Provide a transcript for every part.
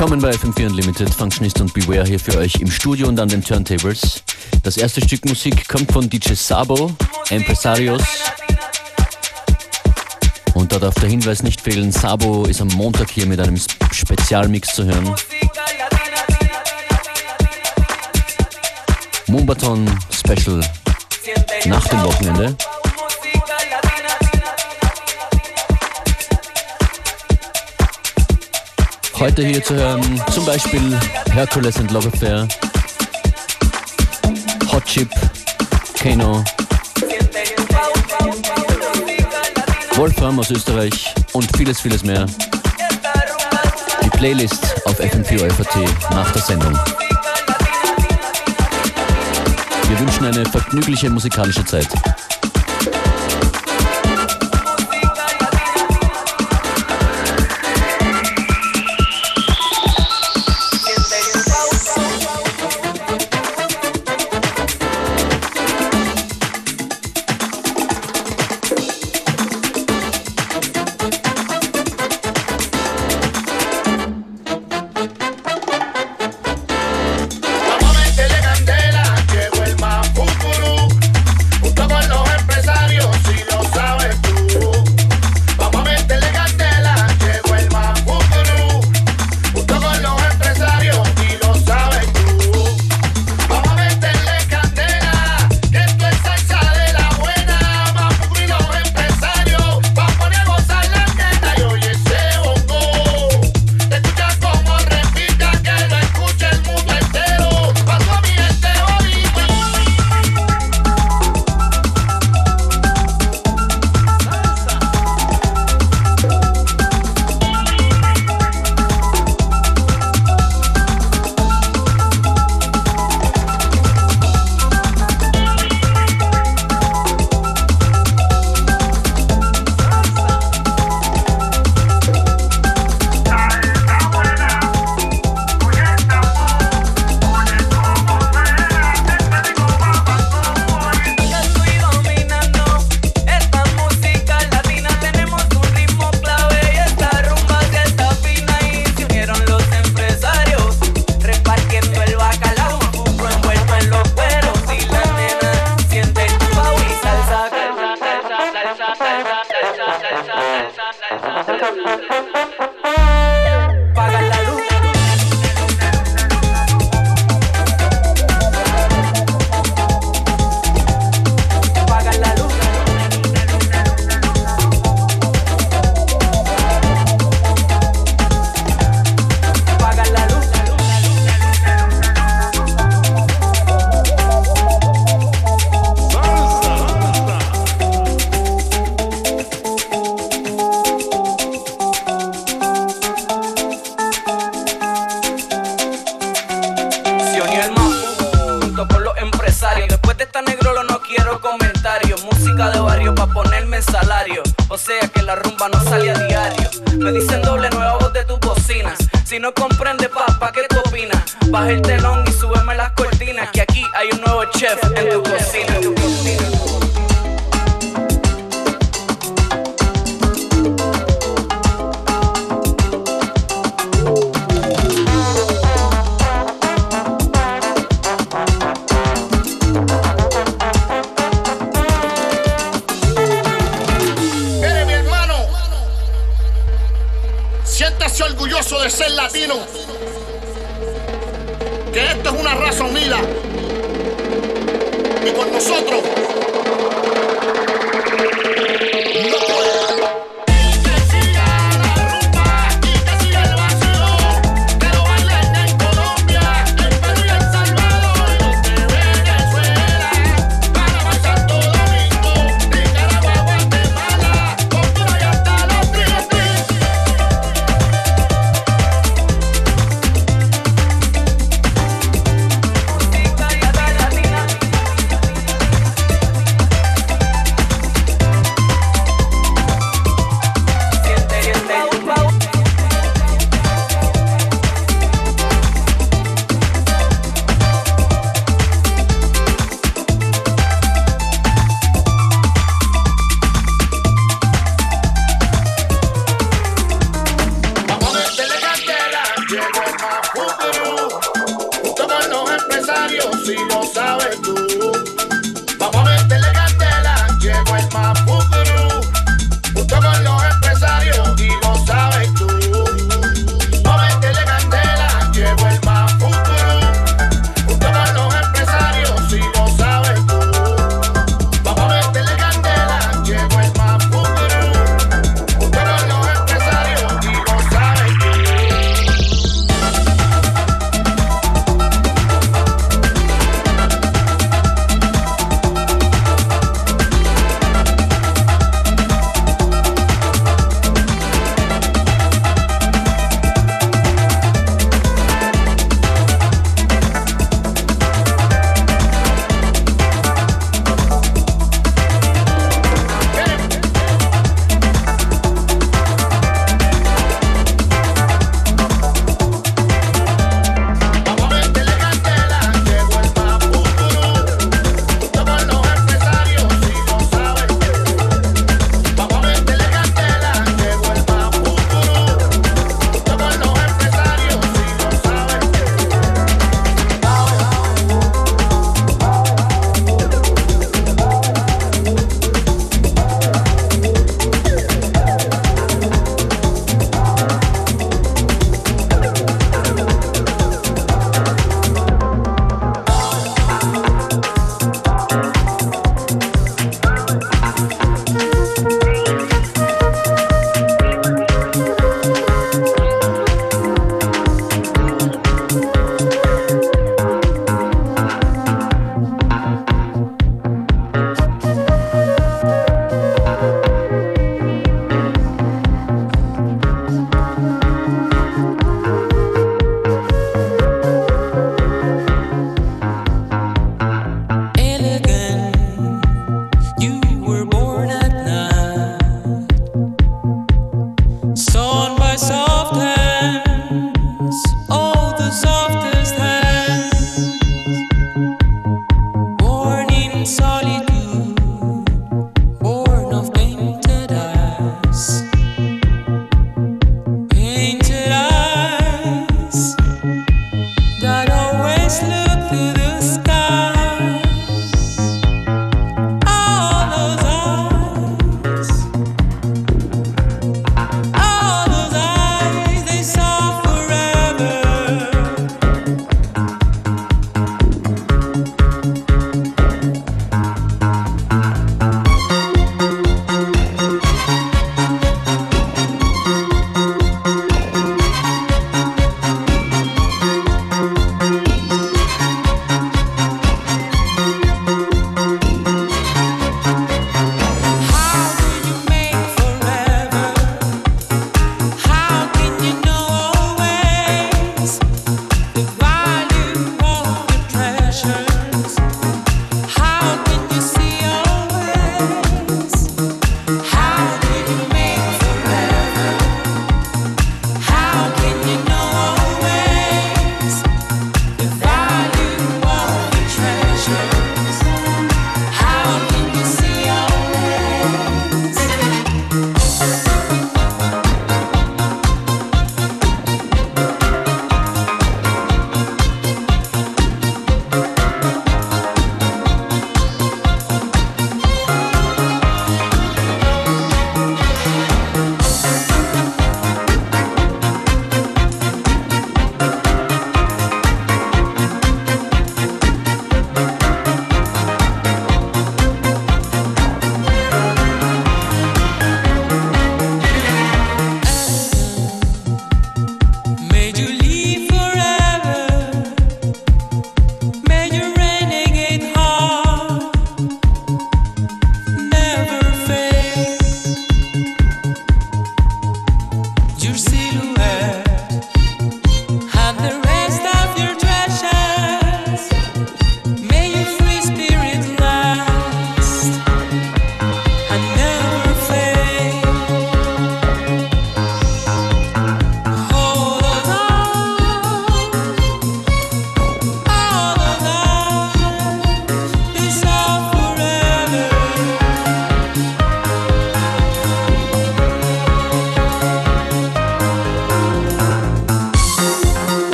Willkommen bei FM4 Unlimited, Functionist und Beware hier für euch im Studio und an den Turntables. Das erste Stück Musik kommt von DJ Sabo, Empresarios. Und da darf der Hinweis nicht fehlen, Sabo ist am Montag hier mit einem Spezialmix zu hören. Mumbaton Special nach dem Wochenende. Heute hier zu hören zum Beispiel Hercules and Love Affair, Hot Chip, Kano, Wolfram aus Österreich und vieles, vieles mehr. Die Playlist auf FM4 FAT nach der Sendung. Wir wünschen eine vergnügliche musikalische Zeit. No comprende, papá, ¿qué tú opinas? Baja el telón y súbeme las cortinas, que aquí hay un nuevo chef en tu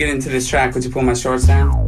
Get into this track, would you pull my shorts down?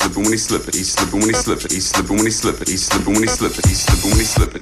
slipping when he slipping. He's slipping when he slipping. He's slipping when he slipping. He's slipping when he slipping. He's slipping when he slipping.